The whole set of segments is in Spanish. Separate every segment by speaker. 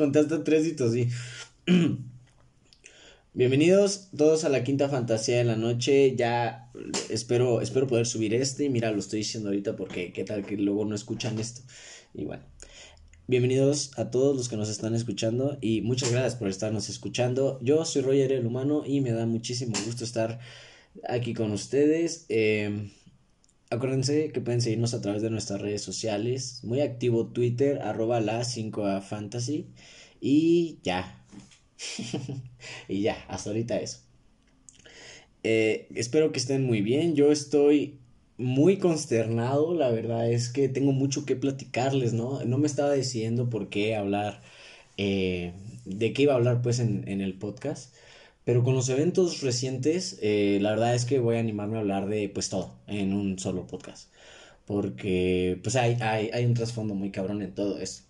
Speaker 1: Contaste tres y. Bienvenidos todos a la quinta fantasía de la noche. Ya espero, espero poder subir este. Mira, lo estoy diciendo ahorita porque qué tal que luego no escuchan esto. Y bueno. Bienvenidos a todos los que nos están escuchando y muchas gracias por estarnos escuchando. Yo soy Roger el Humano y me da muchísimo gusto estar aquí con ustedes. Em, acuérdense que pueden seguirnos a través de nuestras redes sociales. Muy activo Twitter, arroba la 5A Fantasy. Y ya, y ya, hasta ahorita eso. Eh, espero que estén muy bien. Yo estoy muy consternado. La verdad es que tengo mucho que platicarles, ¿no? No me estaba decidiendo por qué hablar, eh, de qué iba a hablar pues en, el podcast. Pero con los eventos recientes, eh, la verdad es que voy a animarme a hablar de pues todo en un solo podcast. Porque pues hay, hay, hay un trasfondo muy cabrón en todo eso.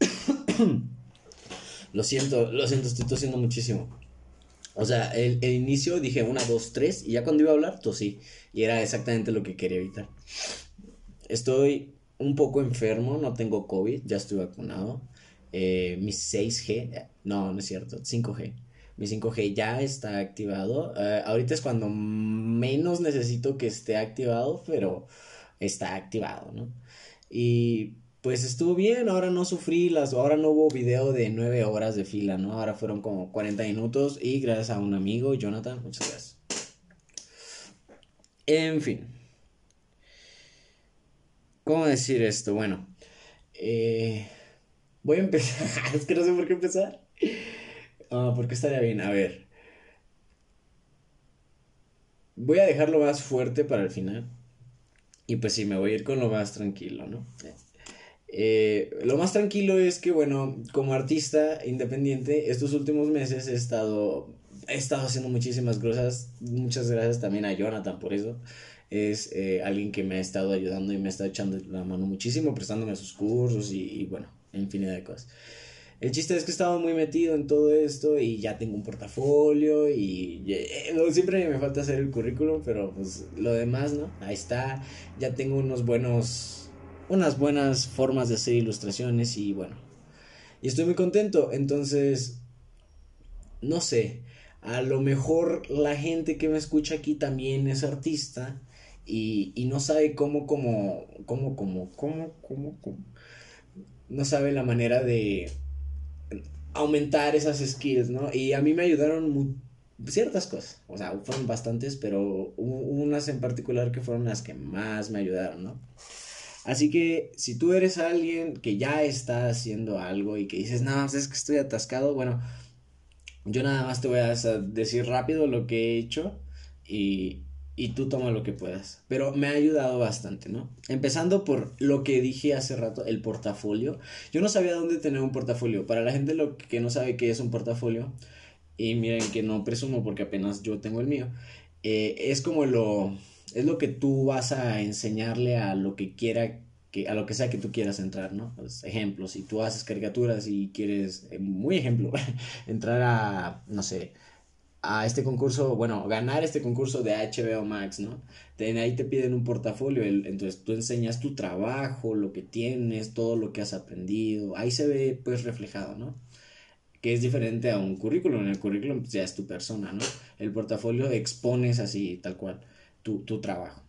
Speaker 1: Lo siento, lo siento, estoy tosiendo muchísimo. O sea, el, inicio dije una, dos, tres, y ya cuando iba a hablar, tosí. Y era exactamente lo que quería evitar. Estoy un poco enfermo, no tengo COVID, ya estoy vacunado. Eh, mi 6G, no, no es cierto, 5G. Mi 5G ya está activado. Eh, ahorita es cuando menos necesito que esté activado, pero está activado, ¿no? Y pues estuvo bien, ahora no sufrí las, ahora no hubo video de nueve horas de fila, ¿no? Ahora fueron como 40 minutos y gracias a un amigo, Jonathan, muchas gracias. En fin. ¿Cómo decir esto? Bueno, eh, voy a empezar, es que no sé por qué empezar. Ah, porque estaría bien, a ver. Voy a dejarlo más fuerte para el final. Y pues sí, me voy a ir con lo más tranquilo, ¿no? Eh, lo más tranquilo es que, bueno, como artista independiente, estos últimos meses he estado, he estado haciendo muchísimas cosas. Muchas gracias también a Jonathan por eso. Es eh, alguien que me ha estado ayudando y me está echando la mano muchísimo, prestándome sus cursos y, bueno, infinidad de cosas. El chiste es que he estado muy metido en todo esto y ya tengo un portafolio y eh, siempre me falta hacer el currículum, pero pues lo demás, ¿no? Ahí está, ya tengo unos buenos unas buenas formas de hacer ilustraciones y bueno. Y estoy muy contento. Entonces, no sé, a lo mejor la gente que me escucha aquí también es artista y, y no sabe cómo, cómo, cómo, cómo, cómo, cómo, cómo, no sabe la manera de aumentar esas skills, ¿no? Y a mí me ayudaron ciertas cosas, o sea, fueron bastantes, pero unas en particular que fueron las que más me ayudaron, ¿no? Así que si tú eres alguien que ya está haciendo algo y que dices, no, pues es que estoy atascado, bueno, yo nada más te voy a decir rápido lo que he hecho y, y tú toma lo que puedas. Pero me ha ayudado bastante, ¿no? Empezando por lo que dije hace rato, el portafolio. Yo no sabía dónde tener un portafolio. Para la gente lo que no sabe qué es un portafolio, y miren que no presumo porque apenas yo tengo el mío, eh, es como lo es lo que tú vas a enseñarle a lo que quiera que a lo que sea que tú quieras entrar, ¿no? Pues, ejemplos, si tú haces caricaturas y quieres, eh, muy ejemplo, entrar a, no sé, a este concurso, bueno, ganar este concurso de HBO Max, ¿no? ahí te piden un portafolio, entonces tú enseñas tu trabajo, lo que tienes, todo lo que has aprendido, ahí se ve pues reflejado, ¿no? Que es diferente a un currículum, en el currículum ya es tu persona, ¿no? El portafolio expones así, tal cual tu, trabajo.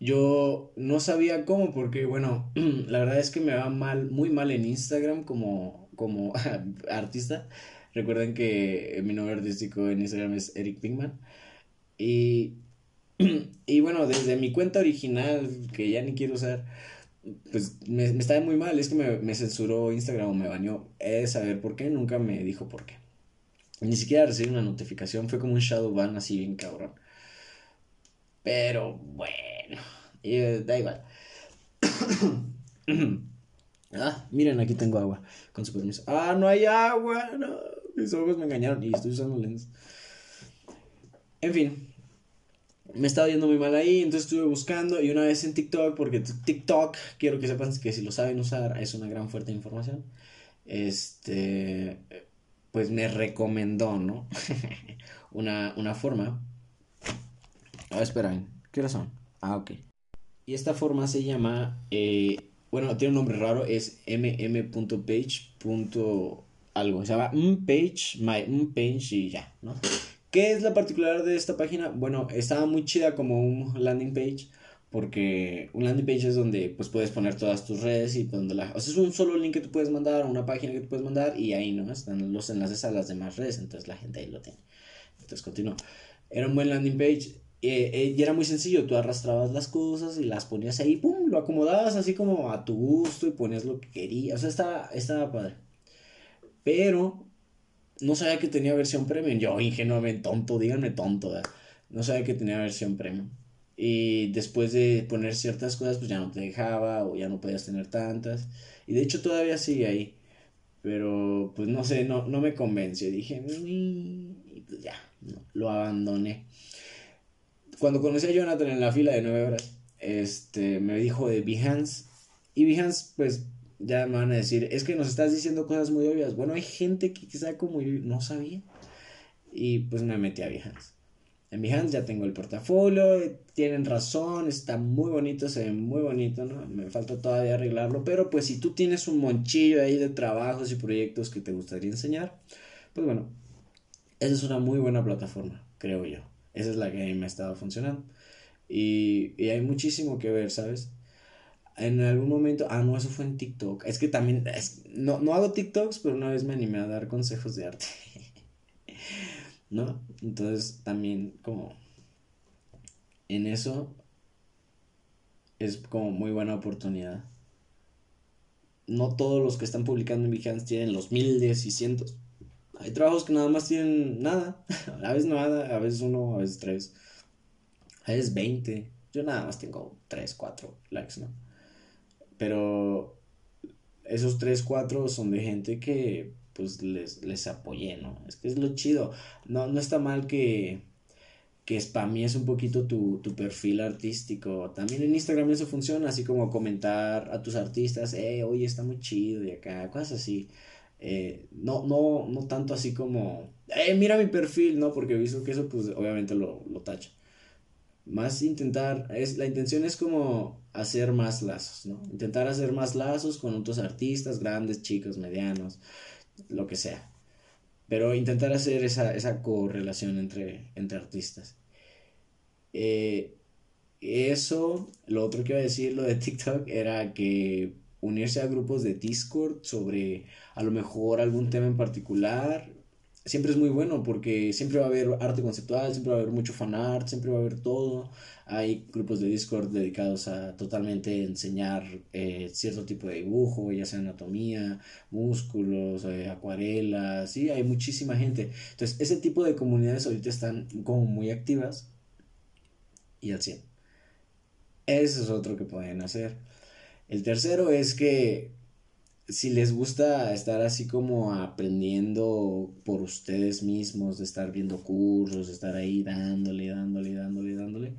Speaker 1: Yo no sabía cómo porque, bueno, la verdad es que me va mal, muy mal en Instagram como, como artista. Recuerden que mi nombre artístico en Instagram es Eric Pinkman. Y, y bueno, desde mi cuenta original, que ya ni quiero usar, pues me, me estaba muy mal. Es que me, censuró Instagram o me bañó. Es saber por qué, nunca me dijo por qué. Ni siquiera recibí una notificación, fue como un shadow ban así bien cabrón. Pero bueno, eh, da igual. ah, miren, aquí tengo agua, con su permiso. Ah, no hay agua, no. Mis ojos me engañaron y estoy usando lentes. En fin, me estaba yendo muy mal ahí, entonces estuve buscando y una vez en TikTok, porque TikTok, quiero que sepan que si lo saben usar, es una gran fuerte información. Este, pues me recomendó, ¿no? una, una forma Ah, espera, ¿qué hora son? Ah, ok. Y esta forma se llama, eh, bueno, tiene un nombre raro, es mm.page. algo, se llama page, my page y ya, ¿no? ¿Qué es la particular de esta página? Bueno, estaba muy chida como un landing page, porque un landing page es donde pues puedes poner todas tus redes y donde la, o sea, es un solo link que tú puedes mandar, una página que tú puedes mandar y ahí no están los enlaces a las demás redes, entonces la gente ahí lo tiene. Entonces continúo. Era un buen landing page eh, eh, y era muy sencillo, tú arrastrabas las cosas y las ponías ahí, pum, lo acomodabas así como a tu gusto y ponías lo que querías, o sea, estaba, estaba padre. Pero no sabía que tenía versión premium, yo ingenuamente tonto, díganme tonto, no sabía que tenía versión premium. Y después de poner ciertas cosas, pues ya no te dejaba o ya no podías tener tantas. Y de hecho todavía sigue ahí. Pero pues no sé, no, no me convence. Dije, y pues ya, lo abandoné. Cuando conocí a Jonathan en la fila de nueve horas, este, me dijo de Behance. Y Behance, pues ya me van a decir, es que nos estás diciendo cosas muy obvias. Bueno, hay gente que quizá como yo no sabía. Y pues me metí a Behance. En Behance ya tengo el portafolio, tienen razón, está muy bonito, se ve muy bonito, ¿no? Me falta todavía arreglarlo, pero pues si tú tienes un monchillo ahí de trabajos y proyectos que te gustaría enseñar, pues bueno, esa es una muy buena plataforma, creo yo. Esa es la que a mí me ha estado funcionando. Y, y hay muchísimo que ver, ¿sabes? En algún momento, ah, no, eso fue en TikTok. Es que también, no, no hago TikToks, pero una vez me animé a dar consejos de arte. ¿no? Entonces también como en eso es como muy buena oportunidad. No todos los que están publicando en Behance tienen los miles y cientos. Hay trabajos que nada más tienen nada. A veces nada, a veces uno, a veces tres. A veces veinte. Yo nada más tengo tres, cuatro likes, ¿no? Pero esos tres, cuatro son de gente que pues les, les apoyé, ¿no? Es que es lo chido. No, no está mal que, que spamies un poquito tu, tu perfil artístico. También en Instagram eso funciona, así como comentar a tus artistas, eh, oye, está muy chido y acá, cosas así. Eh, no, no, no tanto así como, eh, mira mi perfil, ¿no? Porque he visto que eso, pues, obviamente lo, lo tacha. Más intentar, es, la intención es como hacer más lazos, ¿no? Intentar hacer más lazos con otros artistas, grandes, chicos, medianos lo que sea. Pero intentar hacer esa, esa correlación entre, entre artistas. Eh, eso, lo otro que iba a decir, lo de TikTok, era que unirse a grupos de Discord sobre a lo mejor algún tema en particular siempre es muy bueno porque siempre va a haber arte conceptual, siempre va a haber mucho fan art, siempre va a haber todo. Hay grupos de Discord dedicados a totalmente enseñar eh, cierto tipo de dibujo, ya sea anatomía, músculos, eh, acuarelas, sí, hay muchísima gente. Entonces, ese tipo de comunidades ahorita están como muy activas y al 100. Ese es otro que pueden hacer. El tercero es que si les gusta estar así como aprendiendo por ustedes mismos, de estar viendo cursos, de estar ahí dándole, dándole, dándole, dándole,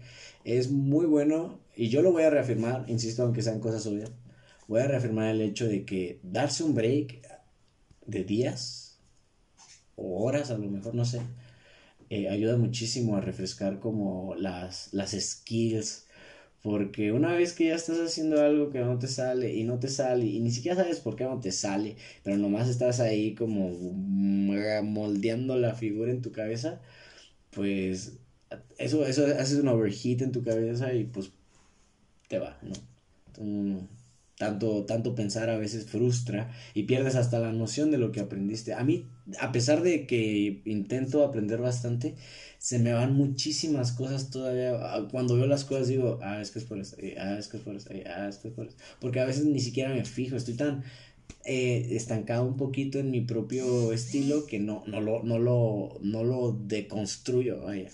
Speaker 1: es muy bueno y yo lo voy a reafirmar, insisto, aunque sean cosas obvias, voy a reafirmar el hecho de que darse un break de días o horas, a lo mejor, no sé, eh, ayuda muchísimo a refrescar como las, las skills porque una vez que ya estás haciendo algo que no te sale y no te sale y ni siquiera sabes por qué no te sale, pero nomás estás ahí como moldeando la figura en tu cabeza, pues eso, eso hace un overheat en tu cabeza y pues te va, ¿no? Tanto, tanto pensar a veces frustra y pierdes hasta la noción de lo que aprendiste. A mí, a pesar de que intento aprender bastante, se me van muchísimas cosas todavía. Ah, cuando veo las cosas digo, ah, es que es por eh, ah, es que es por eh, ah, es que es por eso. Porque a veces ni siquiera me fijo, estoy tan eh, estancado un poquito en mi propio estilo que no, no, lo, no, lo, no lo deconstruyo, vaya.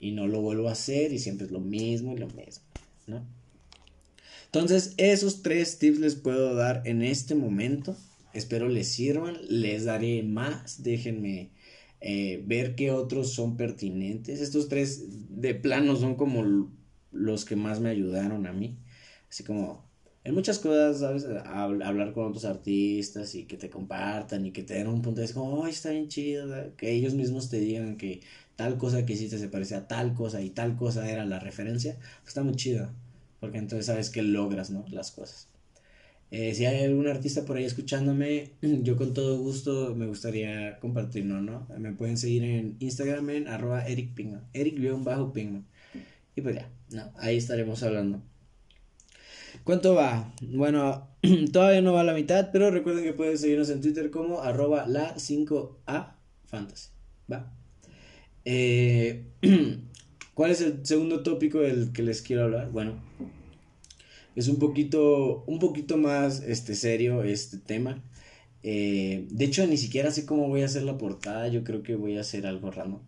Speaker 1: Y no lo vuelvo a hacer y siempre es lo mismo y lo mismo, ¿no? Entonces, esos tres tips les puedo dar en este momento. Espero les sirvan. Les daré más. Déjenme eh, ver qué otros son pertinentes. Estos tres de plano son como los que más me ayudaron a mí. Así como en muchas cosas, ¿sabes? hablar con otros artistas y que te compartan y que te den un punto de vista como, ay, está bien chido, que ellos mismos te digan que tal cosa que hiciste se parecía a tal cosa y tal cosa era la referencia, está muy chido porque entonces sabes que logras, ¿no? Las cosas. Eh, si hay algún artista por ahí escuchándome, yo con todo gusto me gustaría compartirlo, ¿no? Me pueden seguir en Instagram en arroba Eric Pingman, Eric-Pingman. Y pues ya, no, ahí estaremos hablando. ¿Cuánto va? Bueno, todavía no va a la mitad, pero recuerden que pueden seguirnos en Twitter como arroba la 5A Fantasy. Va. Eh, ¿Cuál es el segundo tópico del que les quiero hablar? Bueno, es un poquito, un poquito más este, serio este tema. Eh, de hecho, ni siquiera sé cómo voy a hacer la portada. Yo creo que voy a hacer algo raro.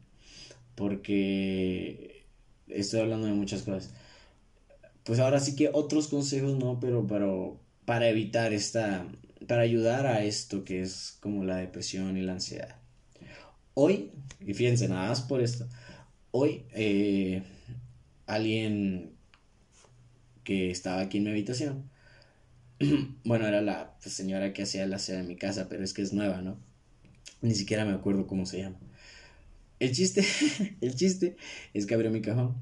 Speaker 1: Porque estoy hablando de muchas cosas. Pues ahora sí que otros consejos no, pero para, para evitar esta, para ayudar a esto que es como la depresión y la ansiedad. Hoy, y fíjense, nada más por esto, hoy eh, alguien que estaba aquí en mi habitación, bueno, era la pues, señora que hacía la seda en mi casa, pero es que es nueva, ¿no? Ni siquiera me acuerdo cómo se llama. El chiste, el chiste es que abrió mi cajón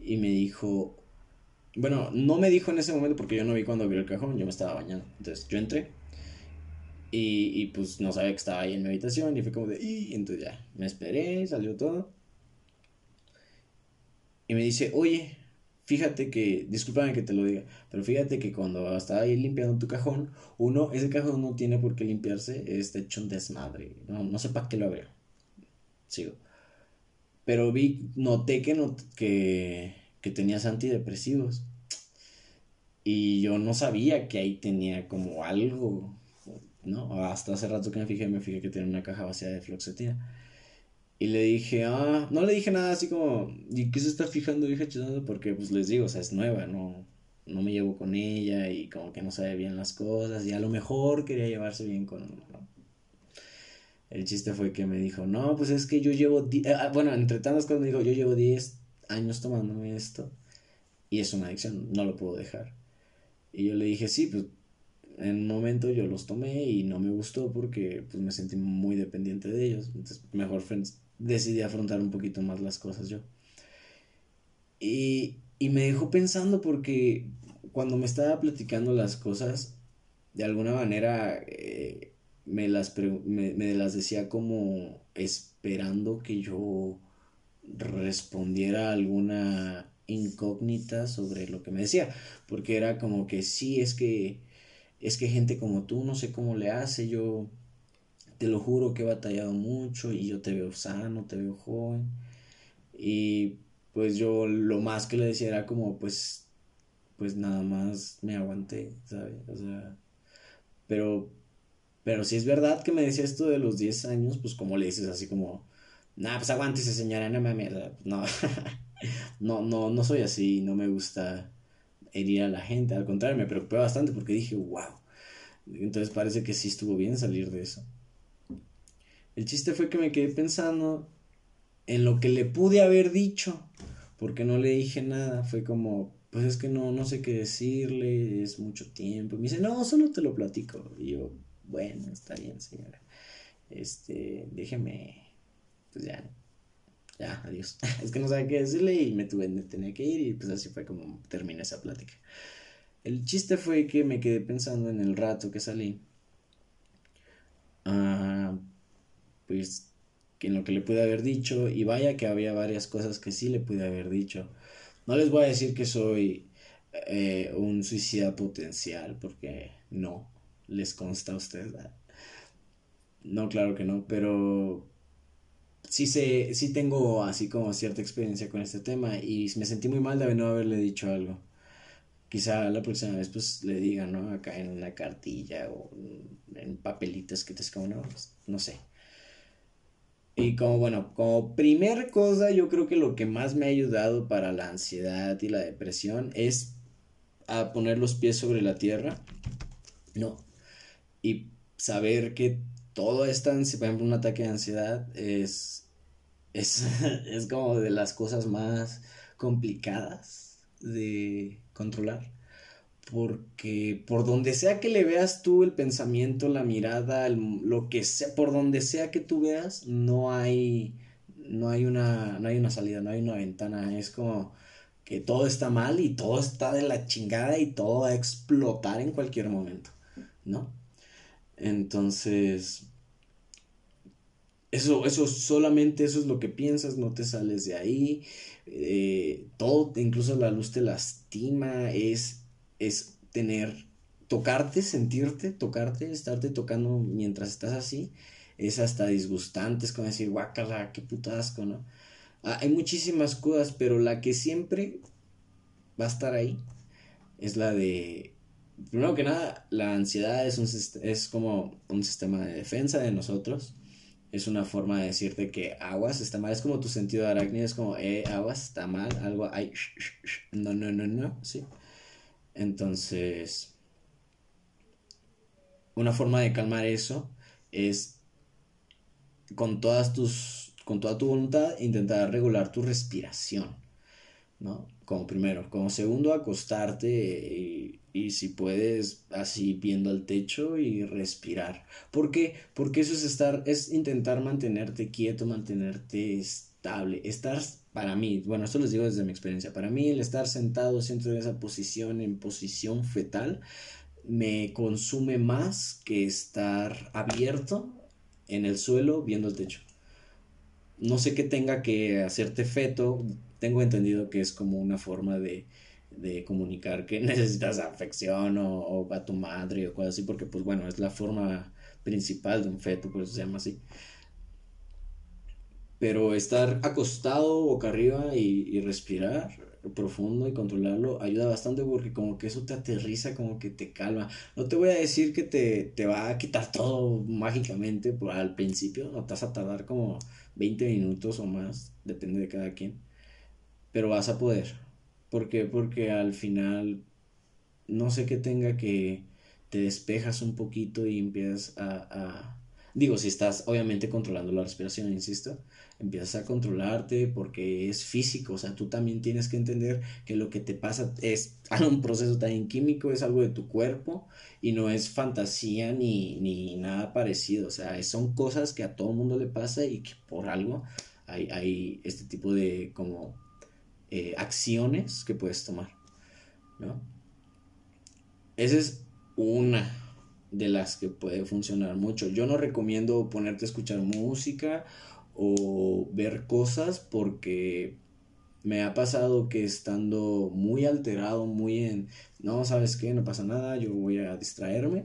Speaker 1: y me dijo, bueno, no me dijo en ese momento porque yo no vi cuando abrió el cajón, yo me estaba bañando. Entonces yo entré y, y pues no sabía que estaba ahí en mi habitación y fue como de, y entonces ya, me esperé, salió todo. Y me dice, oye, fíjate que, discúlpame que te lo diga, pero fíjate que cuando estaba ahí limpiando tu cajón, uno, ese cajón no tiene por qué limpiarse, está hecho un desmadre, no, no sé para qué lo abrió. Sigo. Pero vi, noté que, not, que, que tenías antidepresivos. Y yo no sabía que ahí tenía como algo, ¿no? Hasta hace rato que me fijé, me fijé que tenía una caja vacía de floxetina. Y le dije, ah, no le dije nada así como, ¿y qué se está fijando, hija Porque pues les digo, o sea, es nueva, no, no me llevo con ella y como que no sabe bien las cosas y a lo mejor quería llevarse bien con... El chiste fue que me dijo, no, pues es que yo llevo, eh, ah, bueno, entre tantas cosas me dijo, yo llevo 10 años tomándome esto y es una adicción, no lo puedo dejar. Y yo le dije, sí, pues en un momento yo los tomé y no me gustó porque pues me sentí muy dependiente de ellos. Entonces mejor decidí afrontar un poquito más las cosas yo. Y, y me dejó pensando porque cuando me estaba platicando las cosas, de alguna manera eh, me, las me, me las decía como esperando que yo respondiera alguna incógnita sobre lo que me decía, porque era como que sí, es que es que gente como tú no sé cómo le hace, yo te lo juro que he batallado mucho y yo te veo sano, te veo joven. Y pues yo lo más que le decía era como pues pues nada más me aguanté, ¿sabes? O sea, pero pero si es verdad que me decía esto de los 10 años, pues como le dices así como, nah, pues aguántese señora, no me no, no, no, no soy así, no me gusta herir a la gente, al contrario, me preocupé bastante porque dije, wow, entonces parece que sí estuvo bien salir de eso. El chiste fue que me quedé pensando en lo que le pude haber dicho, porque no le dije nada. Fue como, pues es que no, no sé qué decirle, es mucho tiempo. me dice, no, solo te lo platico. Y yo, bueno, está bien, señora. Este, déjeme, pues ya, ya, adiós. es que no sabía qué decirle y me tuve, tenía que ir y pues así fue como terminé esa plática. El chiste fue que me quedé pensando en el rato que salí. Ah pues en lo que le pude haber dicho y vaya que había varias cosas que sí le pude haber dicho. No les voy a decir que soy eh, un suicida potencial porque no, les consta a ustedes. No, claro que no, pero sí sé, sí tengo así como cierta experiencia con este tema y me sentí muy mal de no haberle dicho algo. Quizá la próxima vez pues le diga, ¿no? Acá en una cartilla o en papelitos que te esconden, no, no sé. Y como bueno, como primer cosa, yo creo que lo que más me ha ayudado para la ansiedad y la depresión es a poner los pies sobre la tierra, ¿no? Y saber que todo esta, por ejemplo, un ataque de ansiedad es, es, es como de las cosas más complicadas de controlar porque por donde sea que le veas tú el pensamiento, la mirada, lo que sea, por donde sea que tú veas, no hay, no hay una, no hay una salida, no hay una ventana, es como, que todo está mal y todo está de la chingada y todo va a explotar en cualquier momento, ¿no? Entonces, eso, eso solamente eso es lo que piensas, no te sales de ahí, eh, todo, incluso la luz te lastima, es, es tener, tocarte, sentirte, tocarte, estarte tocando mientras estás así, es hasta disgustante, es como decir, guácala, qué puta asco, ¿no? Ah, hay muchísimas cosas, pero la que siempre va a estar ahí es la de, primero que nada, la ansiedad es, un, es como un sistema de defensa de nosotros. Es una forma de decirte que aguas está mal. Es como tu sentido de arácnido. Es como, eh, aguas está mal. Algo hay. No, no, no, no. Sí. Entonces, una forma de calmar eso es con todas tus con toda tu voluntad, intentar regular tu respiración, ¿no? Como primero. Como segundo, acostarte y, si puedes, así viendo al techo y respirar. ¿Por qué? Porque eso es estar, es intentar mantenerte quieto, mantenerte estable, estar para mí, bueno, esto les digo desde mi experiencia, para mí el estar sentado siempre en esa posición, en posición fetal, me consume más que estar abierto en el suelo viendo el techo no sé qué tenga que hacerte feto, tengo entendido que es como una forma de, de comunicar que necesitas afección o, o, a tu madre o cosas así, porque pues bueno, es la forma principal de un feto, por eso se llama así. Pero estar acostado boca arriba y, y respirar profundo y controlarlo ayuda bastante porque como que eso te aterriza, como que te calma. No te voy a decir que te, te va a quitar todo mágicamente por, al principio, no te vas a tardar como 20 minutos o más, depende de cada quien, pero vas a poder. ¿Por qué? Porque al final no sé qué tenga que te despejas un poquito y empiezas a digo, si estás obviamente controlando la respiración, insisto, empiezas a controlarte porque es físico, o sea, tú también tienes que entender que lo que te pasa es un proceso también químico, es algo de tu cuerpo y no es fantasía ni, ni nada parecido, o sea, son cosas que a todo mundo le pasa y que por algo hay, hay este tipo de como eh, acciones que puedes tomar, ¿no? Esa es una de las que puede funcionar mucho. Yo no recomiendo ponerte a escuchar música o ver cosas porque me ha pasado que estando muy alterado, muy en, no, sabes qué, no pasa nada, yo voy a distraerme,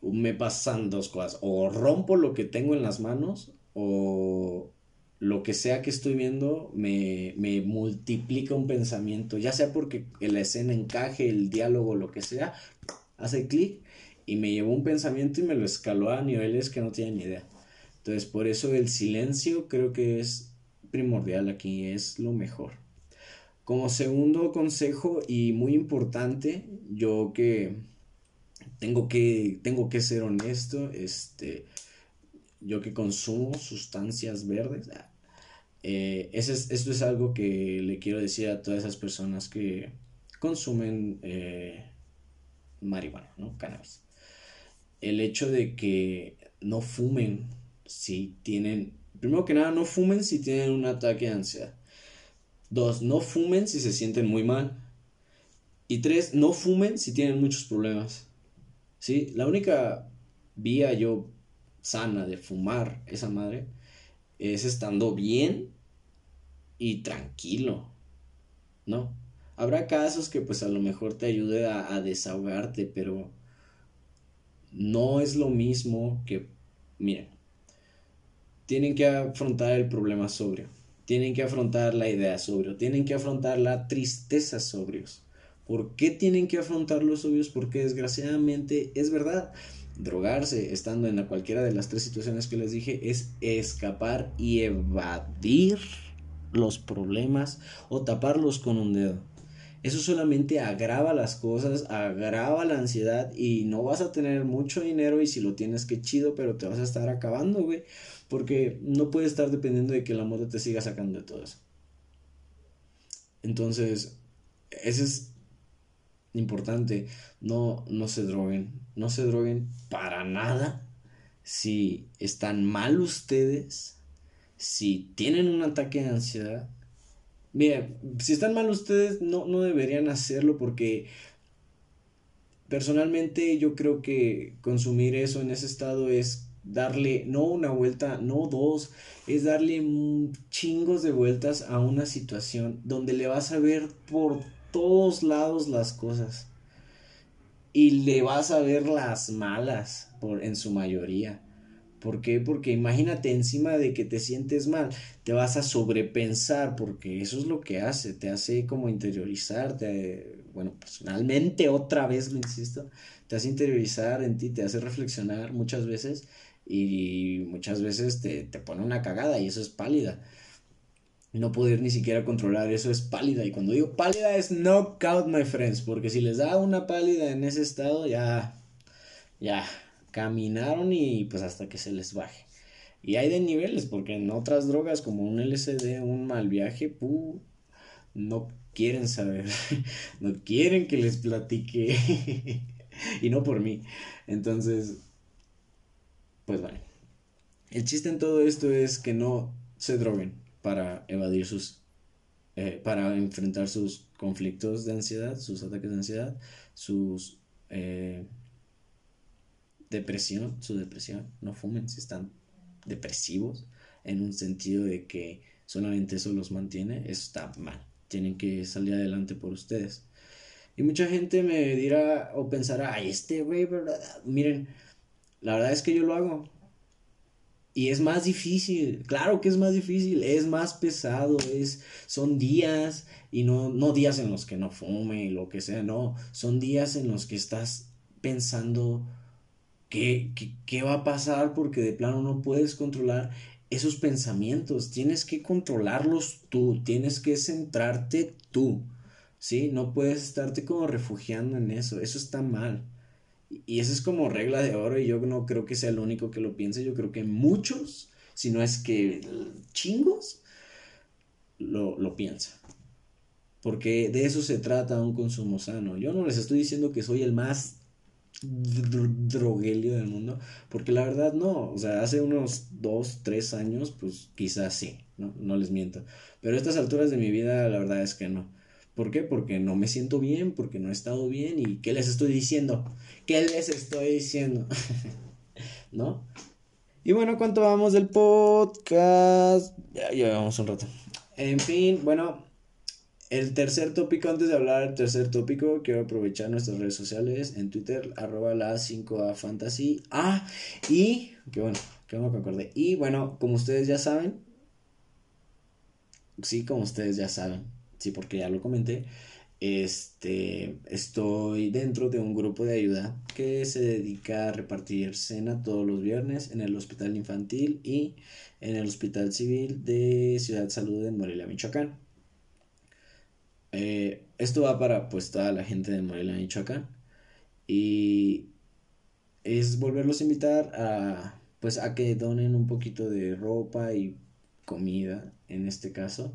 Speaker 1: me pasan dos cosas, o rompo lo que tengo en las manos o lo que sea que estoy viendo me, me multiplica un pensamiento, ya sea porque la escena encaje, el diálogo, lo que sea, hace clic y me llevó un pensamiento y me lo escaló a niveles que no tienen ni idea. Entonces, por eso el silencio creo que es primordial aquí, es lo mejor. Como segundo consejo y muy importante, yo que tengo que, tengo que ser honesto, este, yo que consumo sustancias verdes, ah, eh, es, esto es algo que le quiero decir a todas esas personas que consumen eh, marihuana, ¿no? Cannabis. El hecho de que no fumen si tienen, primero que nada, no fumen si tienen un ataque de ansiedad. Dos, no fumen si se sienten muy mal. Y tres, no fumen si tienen muchos problemas. ¿Sí? La única vía yo sana de fumar esa madre es estando bien y tranquilo. ¿No? Habrá casos que pues a lo mejor te ayude a, a desahogarte, pero no es lo mismo que, miren, tienen que afrontar el problema sobrio, tienen que afrontar la idea sobrio, tienen que afrontar la tristeza sobrios. ¿Por qué tienen que afrontar los sobrios? Porque desgraciadamente es verdad. Drogarse estando en cualquiera de las tres situaciones que les dije es escapar y evadir los problemas o taparlos con un dedo. Eso solamente agrava las cosas, agrava la ansiedad y no vas a tener mucho dinero y si lo tienes que chido, pero te vas a estar acabando, güey. Porque no puedes estar dependiendo de que la moda te siga sacando de todo eso. Entonces, eso es importante. No, no se droguen. No se droguen para nada. Si están mal ustedes, si tienen un ataque de ansiedad, Mira, si están mal ustedes, no, no deberían hacerlo porque personalmente yo creo que consumir eso en ese estado es darle no una vuelta, no dos, es darle chingos de vueltas a una situación donde le vas a ver por todos lados las cosas y le vas a ver las malas por, en su mayoría. ¿Por qué? Porque imagínate encima de que te sientes mal, te vas a sobrepensar, porque eso es lo que hace, te hace como interiorizarte, bueno, personalmente otra vez lo insisto, te hace interiorizar en ti, te hace reflexionar muchas veces y muchas veces te, te pone una cagada y eso es pálida. No poder ni siquiera controlar eso es pálida. Y cuando digo pálida es knockout, my friends. Porque si les da una pálida en ese estado, ya. Ya. Caminaron y pues hasta que se les baje. Y hay de niveles, porque en otras drogas como un LSD, un mal viaje, no quieren saber. no quieren que les platique. y no por mí. Entonces, pues bueno. El chiste en todo esto es que no se droguen para evadir sus, eh, para enfrentar sus conflictos de ansiedad, sus ataques de ansiedad, sus eh, depresión, su depresión. No fumen si están depresivos en un sentido de que solamente eso los mantiene, eso está mal. Tienen que salir adelante por ustedes. Y mucha gente me dirá o pensará, ay, este güey, ¿verdad? Miren, la verdad es que yo lo hago. Y es más difícil, claro que es más difícil, es más pesado, es, son días y no, no días en los que no fume lo que sea, no, son días en los que estás pensando qué, qué, qué va a pasar porque de plano no puedes controlar esos pensamientos, tienes que controlarlos tú, tienes que centrarte tú, ¿sí? No puedes estarte como refugiando en eso, eso está mal. Y eso es como regla de oro y yo no creo que sea el único que lo piense, yo creo que muchos, si no es que chingos, lo, lo piensan. Porque de eso se trata un consumo sano. Yo no les estoy diciendo que soy el más droguelio del mundo, porque la verdad no, o sea, hace unos dos, tres años, pues quizás sí, no, no les miento. Pero a estas alturas de mi vida, la verdad es que no. ¿Por qué? Porque no me siento bien, porque no he estado bien y ¿qué les estoy diciendo? ¿Qué les estoy diciendo? ¿No? Y bueno, ¿cuánto vamos del podcast? Ya llevamos un rato. En fin, bueno, el tercer tópico, antes de hablar del tercer tópico, quiero aprovechar nuestras redes sociales en Twitter, arroba la 5A Fantasy. Ah, y, qué bueno, qué bueno que acordé. Y bueno, como ustedes ya saben, sí, como ustedes ya saben, sí, porque ya lo comenté, este, estoy dentro de un grupo de ayuda que se dedica a repartir cena todos los viernes en el Hospital Infantil y en el Hospital Civil de Ciudad Salud en Morelia, Michoacán. Eh, esto va para pues toda la gente de Morelia, Michoacán y es volverlos a invitar a pues a que donen un poquito de ropa y comida en este caso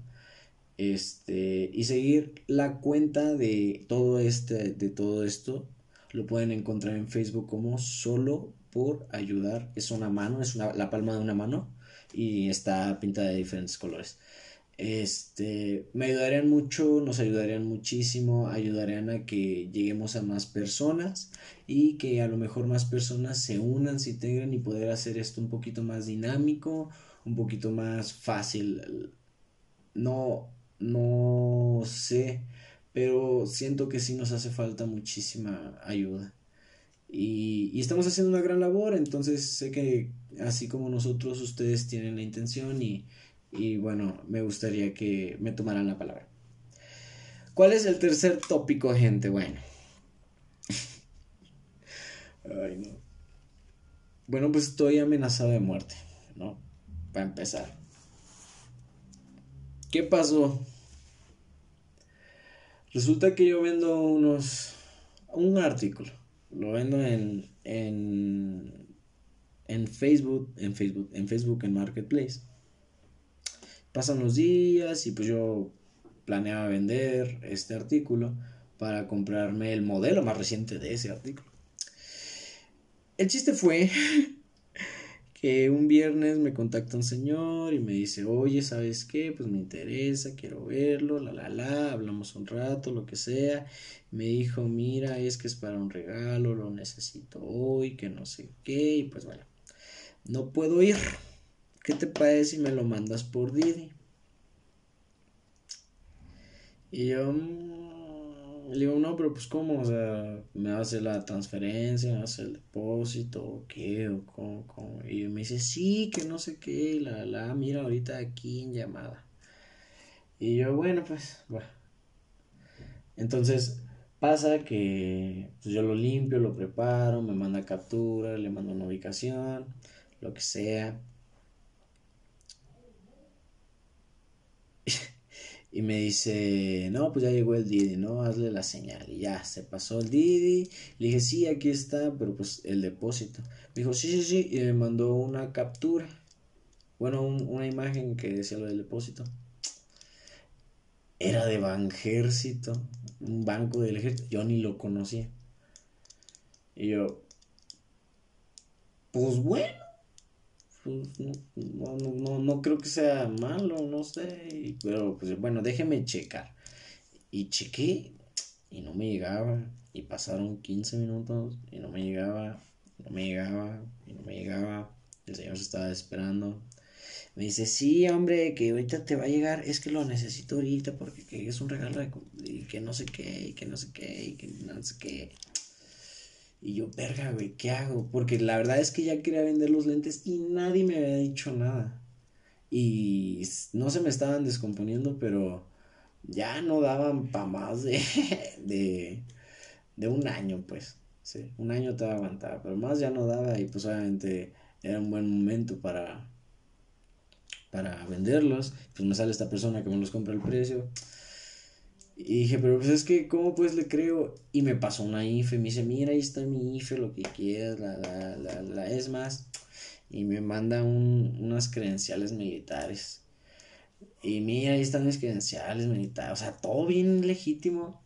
Speaker 1: este, y seguir la cuenta de todo este, de todo esto, lo pueden encontrar en Facebook como solo por ayudar. Es una mano, es la palma de una mano y está pintada de diferentes colores. Este, me ayudarían mucho, nos ayudarían muchísimo, ayudarían a que lleguemos a más personas y que a lo mejor más personas se unan, se integren y poder hacer esto un poquito más dinámico, un poquito más fácil. No, no sé, pero siento que sí nos hace falta muchísima ayuda. Y, y, estamos haciendo una gran labor, entonces sé que así como nosotros, ustedes tienen la intención y, y bueno, me gustaría que me tomaran la palabra. ¿Cuál es el tercer tópico, gente? Bueno. Bueno, pues estoy amenazado de muerte, ¿no? Para empezar. ¿Qué pasó? Resulta que yo vendo unos. un artículo. Lo vendo en. en. en Facebook. En Facebook. En Facebook en Marketplace. Pasan los días y pues yo planeaba vender este artículo para comprarme el modelo más reciente de ese artículo. El chiste fue que un viernes me contacta un señor y me dice, oye, ¿sabes qué? Pues me interesa, quiero verlo, la, la, la, hablamos un rato, lo que sea. Me dijo, mira, es que es para un regalo, lo necesito hoy, que no sé qué, y pues bueno, no puedo ir. ¿Qué te parece si me lo mandas por Didi? Y yo, mm", le digo, no, pero pues cómo, o sea, me hace la transferencia, me hace el depósito, o qué, o cómo, cómo. Y me dice, sí, que no sé qué, la, la, mira ahorita aquí en llamada. Y yo, bueno, pues, va. Entonces, pasa que pues, yo lo limpio, lo preparo, me manda captura, le mando una ubicación, lo que sea. y me dice, no, pues ya llegó el Didi, ¿no? Hazle la señal. Y ya, se pasó el Didi. Le dije, sí, aquí está, pero pues el depósito. Me dijo, sí, sí, sí. Y me mandó una captura. Bueno, una imagen que decía lo del depósito. Era de Banjército, un banco del ejército. Yo ni lo conocía. Y yo, pues bueno pues, no, no, no, creo que sea malo, no sé, pero pues bueno, déjeme checar. Y chequé y no me llegaba, y pasaron 15 minutos y no me llegaba, no me llegaba, y no me llegaba. El señor se estaba esperando. Me dice, sí, hombre, que ahorita te va a llegar, es que lo necesito ahorita porque es un regalo de, y que no sé qué, y que no sé qué, y que no sé qué. Y yo, verga, güey, ¿qué hago? Porque la verdad es que ya quería vender los lentes y nadie me había dicho nada. Y no se me estaban descomponiendo, pero ya no daban para más de, de, de un año, pues. Sí, un año te aguantaba, pero más ya no daba y pues obviamente era un buen momento para, para venderlos. Pues me sale esta persona que me los compra al precio. Y dije, pero pues es que, ¿cómo pues le creo? Y me pasó una IFE, me dice, mira, ahí está mi IFE, lo que quieras, la, la, la, la es más. Y me manda un, unas credenciales militares. Y mira, ahí están mis credenciales militares, o sea, todo bien legítimo.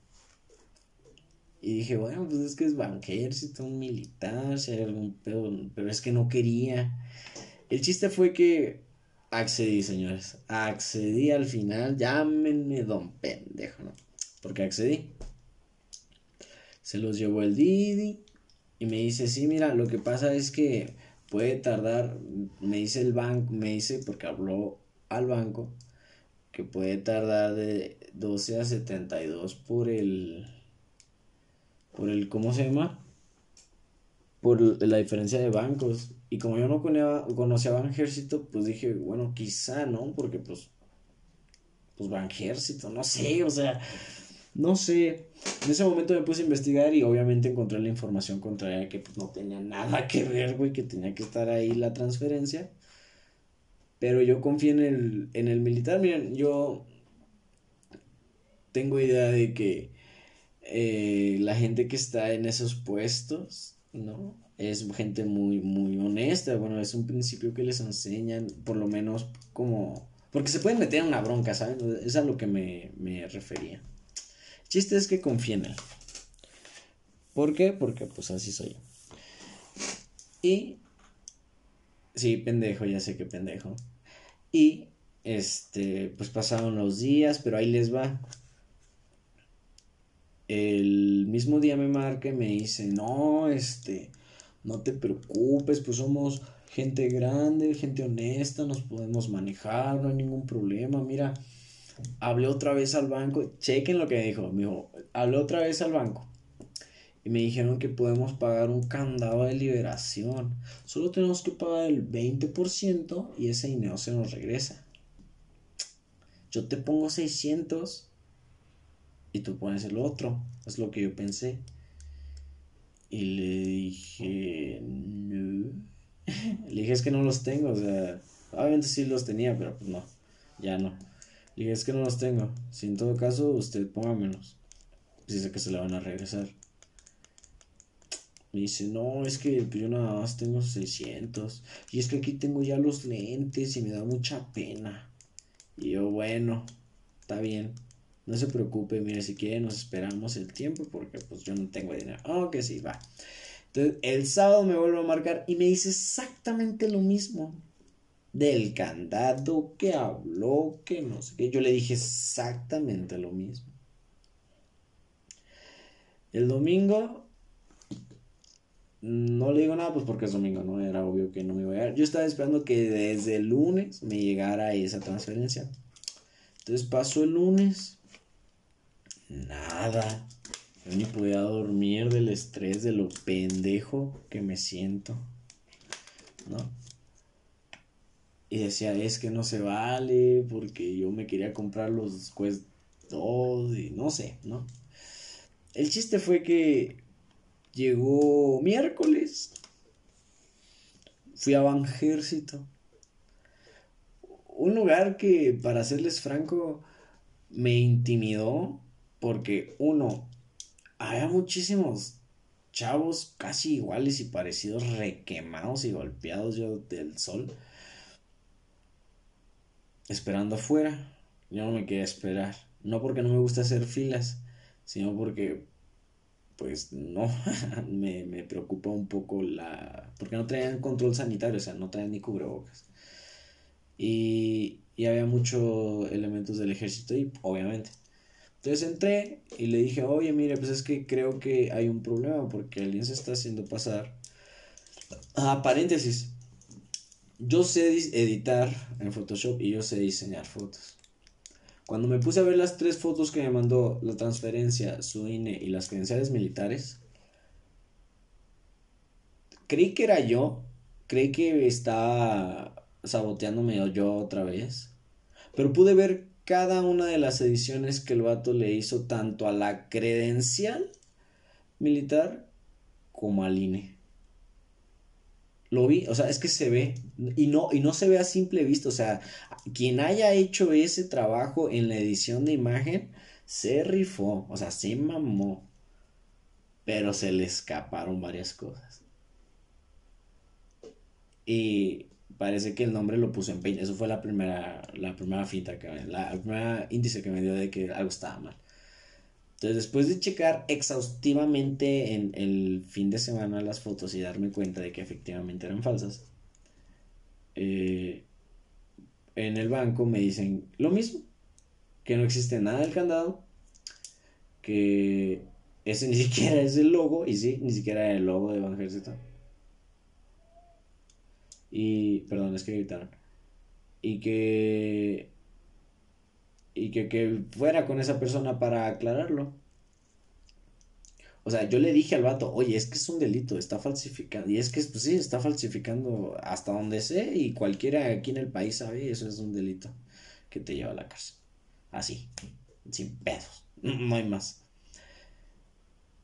Speaker 1: Y dije, bueno, pues es que es banquero, un militar, si hay algún pedo, pero es que no quería. El chiste fue que accedí, señores. Accedí al final, llámenme don pendejo, ¿no? porque accedí. Se los llevó el Didi y me dice, sí, mira, lo que pasa es que puede tardar, me dice el banco, me dice, porque habló al banco, que puede tardar de 12 a 72 por el, por el, ¿cómo se llama? Por la diferencia de bancos. Y como yo no conocía, a Banjército, pues dije, bueno, quizá, ¿no? Porque pues, pues Banjército, no sé, o sea, no sé. En ese momento me puse a investigar y obviamente encontré la información contraria que pues, no tenía nada que ver, güey, que tenía que estar ahí la transferencia. Pero yo confío en el, en el militar. Miren, yo tengo idea de que eh, la gente que está en esos puestos, ¿no? Es gente muy, muy honesta. Bueno, es un principio que les enseñan, por lo menos como... Porque se pueden meter en una bronca, ¿saben? Es a lo que me, me refería chiste es que confíe en él. ¿Por qué? Porque pues así soy yo. Y... Sí, pendejo, ya sé que pendejo. Y, este, pues pasaron los días, pero ahí les va. El mismo día me marca y me dice, no, este, no te preocupes, pues somos gente grande, gente honesta, nos podemos manejar, no hay ningún problema, mira, hablé otra vez al banco, chequen lo que dijo, me dijo, hablé otra vez al banco y me dijeron que podemos pagar un candado de liberación. Solo tenemos que pagar el 20% y ese dinero se nos regresa. Yo te pongo 600 y tú pones el otro. Es lo que yo pensé. Y le dije, no. le dije, es que no los tengo. O sea, obviamente sí los tenía, pero pues no, ya no. Y es que no los tengo. Si en todo caso, usted póngamelos. Dice que se le van a regresar. Me dice, no, es que yo nada más tengo 600. Y es que aquí tengo ya los lentes y me da mucha pena. Y yo, bueno, está bien. No se preocupe, mire, si quiere nos esperamos el tiempo porque pues yo no tengo dinero. Oh, que sí, va. Entonces, el sábado me vuelve a marcar y me dice exactamente lo mismo. Del candado que habló, que no sé qué. Yo le dije exactamente lo mismo. El domingo no le digo nada, pues porque es domingo, ¿no? Era obvio que no me iba a llegar. Yo estaba esperando que desde el lunes me llegara esa transferencia. Entonces pasó el lunes. Nada. Yo ni podía dormir del estrés, de lo pendejo que me siento. ¿No? Y decía, es que no se vale, porque yo me quería comprar los Quest 2 y no sé, ¿no? El chiste fue que Llegó miércoles. Fui a Banjército. Un lugar que, para serles franco, me intimidó porque, uno, había muchísimos chavos casi iguales y parecidos, requemados y golpeados yo del sol, esperando afuera. Yo no me quería esperar. No porque no me gusta hacer filas, sino porque pues no, me, me, preocupa un poco la... porque no traían control sanitario, o sea, no traían ni cubrebocas. Y, y había muchos elementos del ejército y obviamente. Entonces entré y le dije, oye, mire, pues es que creo que hay un problema porque alguien se está haciendo pasar. Ah, paréntesis. Yo sé editar en Photoshop y yo sé diseñar fotos. Cuando me puse a ver las tres fotos que me mandó la transferencia, su INE y las credenciales militares, creí que era yo, creí que estaba saboteándome yo otra vez, pero pude ver cada una de las ediciones que el vato le hizo tanto a la credencial militar como al INE. Lo vi, o sea, es que se ve y no y no se ve a simple vista, o sea, quien haya hecho ese trabajo en la edición de imagen se rifó, o sea, se mamó. Pero se le escaparon varias cosas. Y parece que el nombre lo puso en Paint. Eso fue la primera, la primera finta que la primera índice que me dio de que algo estaba mal. Entonces, después de checar exhaustivamente en el fin de semana las fotos y darme cuenta de que efectivamente eran falsas, eh, en el banco me dicen lo mismo, que no existe nada del candado, que ese ni siquiera es el logo, y sí, ni siquiera el logo de Banjército. Y, perdón, es que gritaron. Y que y que, que fuera con esa persona para aclararlo. O sea, yo le dije al vato, oye, es que es un delito, está falsificando. Y es que, pues sí, está falsificando hasta donde sé y cualquiera aquí en el país sabe, eso es un delito que te lleva a la cárcel. Así, sin pedos, no hay más.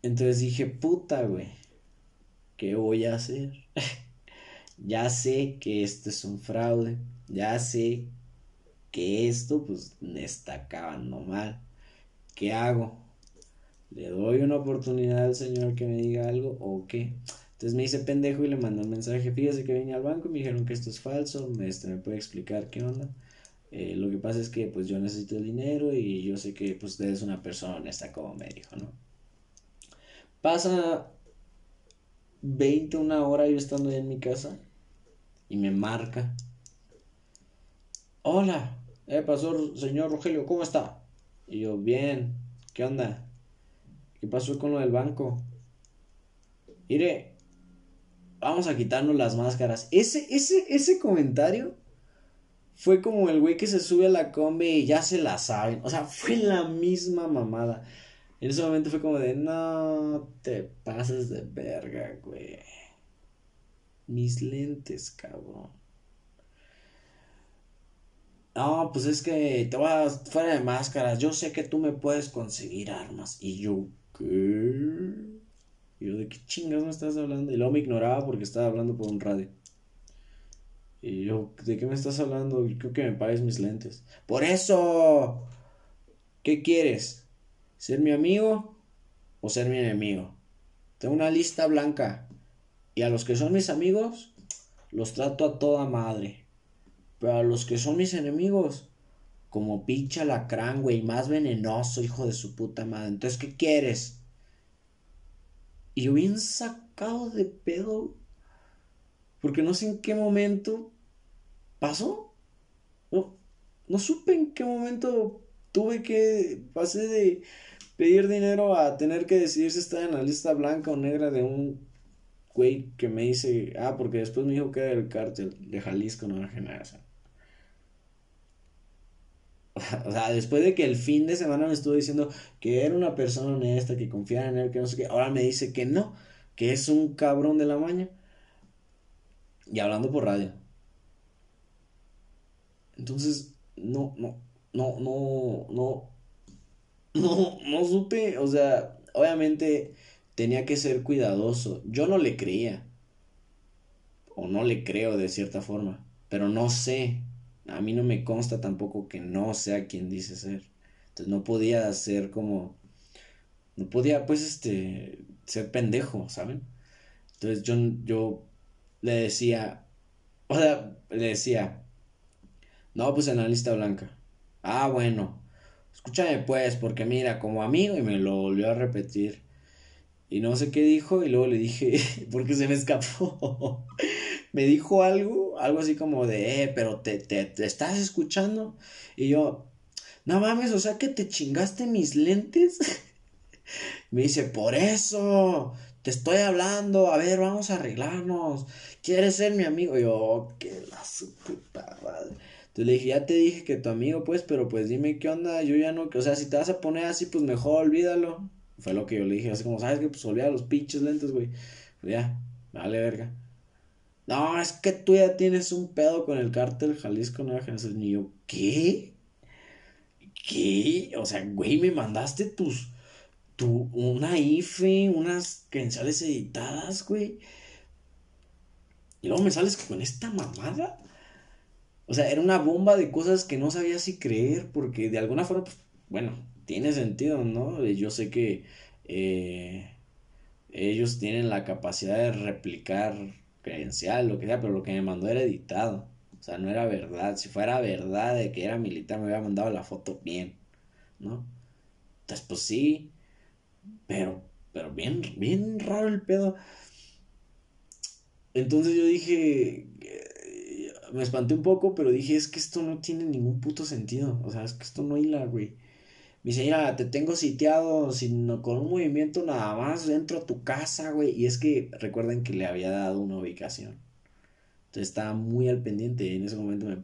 Speaker 1: Entonces dije, puta, güey, ¿qué voy a hacer? ya sé que esto es un fraude, ya sé que esto pues me está acabando mal. ¿Qué hago? ¿Le doy una oportunidad al señor que me diga algo o qué? Entonces me hice pendejo y le mandé un mensaje. Fíjese que vine al banco y me dijeron que esto es falso. Este, ¿Me puede explicar qué onda? Eh, lo que pasa es que pues yo necesito el dinero y yo sé que pues usted es una persona honesta como me dijo, ¿no? Pasa 20, una hora yo estando ahí en mi casa y me marca. Hola, eh, pasó, señor Rogelio, ¿cómo está? Y yo, bien, ¿qué onda? ¿Qué pasó con lo del banco? Mire, vamos a quitarnos las máscaras. Ese, ese, ese comentario fue como el güey que se sube a la combi y ya se la saben. O sea, fue la misma mamada. En ese momento fue como de, no te pases de verga, güey. Mis lentes, cabrón. No, pues es que te vas fuera de máscaras. Yo sé que tú me puedes conseguir armas. Y yo, ¿qué? Y yo, ¿de qué chingas me estás hablando? Y luego me ignoraba porque estaba hablando por un radio. Y yo, ¿de qué me estás hablando? Creo que me pagues mis lentes. Por eso. ¿Qué quieres? ¿Ser mi amigo o ser mi enemigo? Tengo una lista blanca. Y a los que son mis amigos, los trato a toda madre. Pero a los que son mis enemigos, como pinche lacrán, güey, más venenoso, hijo de su puta madre. Entonces, ¿qué quieres? Y yo bien sacado de pedo. Porque no sé en qué momento pasó. No, no supe en qué momento tuve que. Pasé de pedir dinero a tener que decidir si estaba en la lista blanca o negra de un güey que me dice. Ah, porque después me dijo que era el cártel de Jalisco Nueva Generación. O sea, después de que el fin de semana me estuvo diciendo que era una persona honesta, que confiaba en él, que no sé qué, ahora me dice que no, que es un cabrón de la maña. Y hablando por radio. Entonces, no, no, no, no, no, no, no supe, o sea, obviamente tenía que ser cuidadoso. Yo no le creía. O no le creo de cierta forma. Pero no sé a mí no me consta tampoco que no sea quien dice ser. Entonces no podía ser como, no podía pues este, ser pendejo, ¿saben? Entonces yo, yo le decía, o sea, le decía, no, pues en la lista blanca. Ah, bueno, escúchame pues, porque mira, como amigo, y me lo volvió a repetir. Y no sé qué dijo, y luego le dije, porque se me escapó. me dijo algo, algo así como de, eh, pero te, te, te estás escuchando. Y yo, no mames, o sea que te chingaste mis lentes. me dice, por eso, te estoy hablando, a ver, vamos a arreglarnos. ¿Quieres ser mi amigo? Y yo, qué la su puta madre. Entonces le dije, ya te dije que tu amigo, pues, pero pues dime qué onda, yo ya no, o sea, si te vas a poner así, pues mejor olvídalo. Fue lo que yo le dije, así como, ¿sabes que Pues olvida los pinches lentes, güey. Ya, vale verga. No, es que tú ya tienes un pedo con el cártel Jalisco Nueva Generación. Y yo, ¿qué? ¿Qué? O sea, güey, me mandaste tus. Tu, una IFE, unas credenciales editadas, güey. Y luego me sales con esta mamada. O sea, era una bomba de cosas que no sabía si creer, porque de alguna forma, pues, bueno, tiene sentido, ¿no? Yo sé que eh, ellos tienen la capacidad de replicar credencial, lo que sea, pero lo que me mandó era editado. O sea, no era verdad. Si fuera verdad de que era militar, me hubiera mandado la foto bien, ¿no? Entonces, pues sí, pero, pero bien, bien raro el pedo. Entonces yo dije, eh, me espanté un poco, pero dije, es que esto no tiene ningún puto sentido. O sea, es que esto no hila, güey. Me dice, te tengo sitiado sino con un movimiento nada más dentro a tu casa, güey. Y es que recuerden que le había dado una ubicación. Entonces estaba muy al pendiente. En ese momento, me,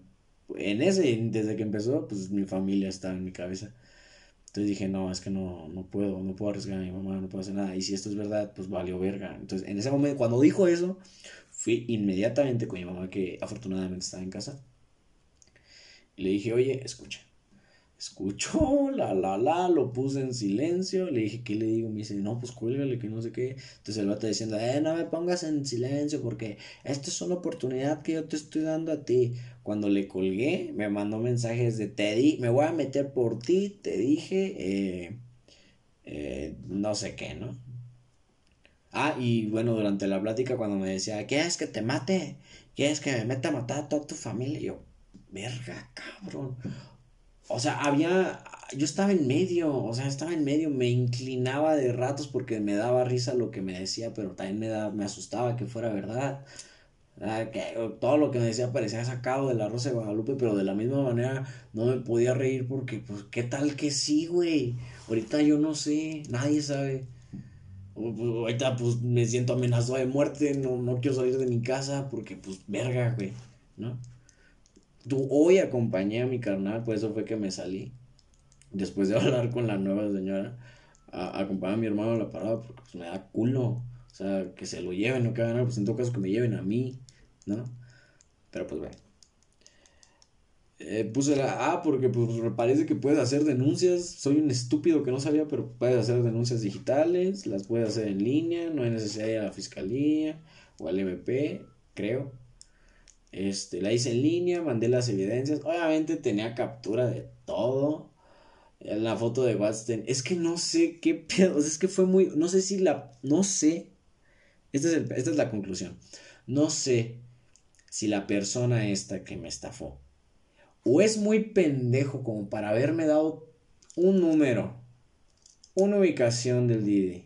Speaker 1: en ese, desde que empezó, pues mi familia estaba en mi cabeza. Entonces dije, no, es que no, no puedo, no puedo arriesgar a mi mamá, no puedo hacer nada. Y si esto es verdad, pues valió verga. Entonces, en ese momento, cuando dijo eso, fui inmediatamente con mi mamá, que afortunadamente estaba en casa. Y le dije, oye, escucha escuchó, la, la, la, lo puse en silencio, le dije, ¿qué le digo? Me dice, no, pues cuélgale, que no sé qué. Entonces el vato diciendo, eh, no me pongas en silencio porque esta es una oportunidad que yo te estoy dando a ti. Cuando le colgué, me mandó mensajes de, te me voy a meter por ti, te dije, eh, eh, no sé qué, ¿no? Ah, y bueno, durante la plática cuando me decía, ¿quieres que te mate? ¿Quieres que me meta a matar a toda tu familia? yo, verga, cabrón. O sea, había, yo estaba en medio, o sea, estaba en medio, me inclinaba de ratos porque me daba risa lo que me decía, pero también me, da, me asustaba que fuera verdad. Que todo lo que me decía parecía sacado de la Rosa de Guadalupe, pero de la misma manera no me podía reír porque, pues, ¿qué tal que sí, güey? Ahorita yo no sé, nadie sabe. Pues, ahorita, pues, me siento amenazado de muerte, no, no quiero salir de mi casa porque, pues, verga, güey, ¿no? Tú hoy acompañé a mi carnal, por eso fue que me salí. Después de hablar con la nueva señora, a, acompañar a mi hermano a la parada, porque pues, me da culo. O sea, que se lo lleven, no que hagan pues en todo caso que me lleven a mí, ¿no? Pero pues bueno. Eh, puse la A porque pues parece que puedes hacer denuncias. Soy un estúpido que no sabía, pero puedes hacer denuncias digitales, las puedes hacer en línea, no hay necesidad de ir a la fiscalía o al MP, creo. Este, la hice en línea, mandé las evidencias. Obviamente tenía captura de todo. La foto de Watson. Es que no sé qué pedo. Es que fue muy. No sé si la. No sé. Esta es, esta es la conclusión. No sé si la persona esta que me estafó. O es muy pendejo como para haberme dado un número. Una ubicación del Didi.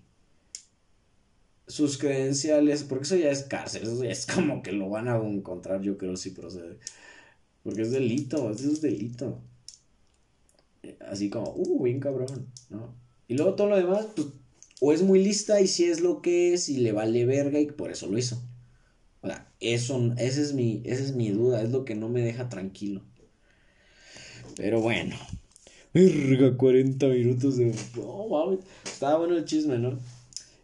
Speaker 1: Sus credenciales, porque eso ya es cárcel, eso ya es como que lo van a encontrar, yo creo, si procede. Porque es delito, eso es delito. Así como, uh, bien cabrón, ¿no? Y luego todo lo demás, pues, o es muy lista y si es lo que es y le vale verga y por eso lo hizo. O sea, eso, esa es mi, esa es mi duda, es lo que no me deja tranquilo. Pero bueno. Verga, 40 minutos de... No, Estaba bueno el chisme, ¿no?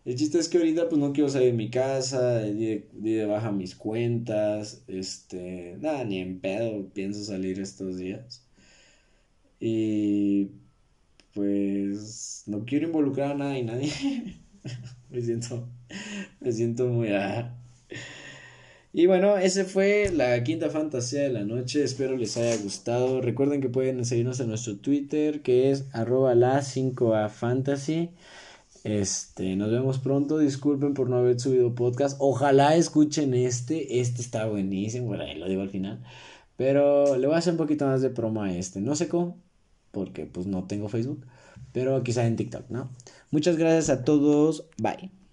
Speaker 1: El chiste es que ahorita pues no quiero salir de mi casa, di de, baja mis cuentas, este, nada, ni en pedo pienso salir estos días. Y pues no quiero involucrar a nadie, nadie. me siento, me siento muy... Ah. Y bueno, ese fue la quinta fantasía de la noche. Espero les haya gustado. Recuerden que pueden seguirnos en nuestro Twitter, que es arroba la 5A Fantasy. Este, nos vemos pronto. Disculpen por no haber subido podcast. Ojalá escuchen este. Este está buenísimo. Bueno, ahí lo digo al final. Pero le voy a hacer un poquito más de promo a este. No sé cómo, porque pues no tengo Facebook. Pero quizá en TikTok, ¿no? Muchas gracias a todos. Bye.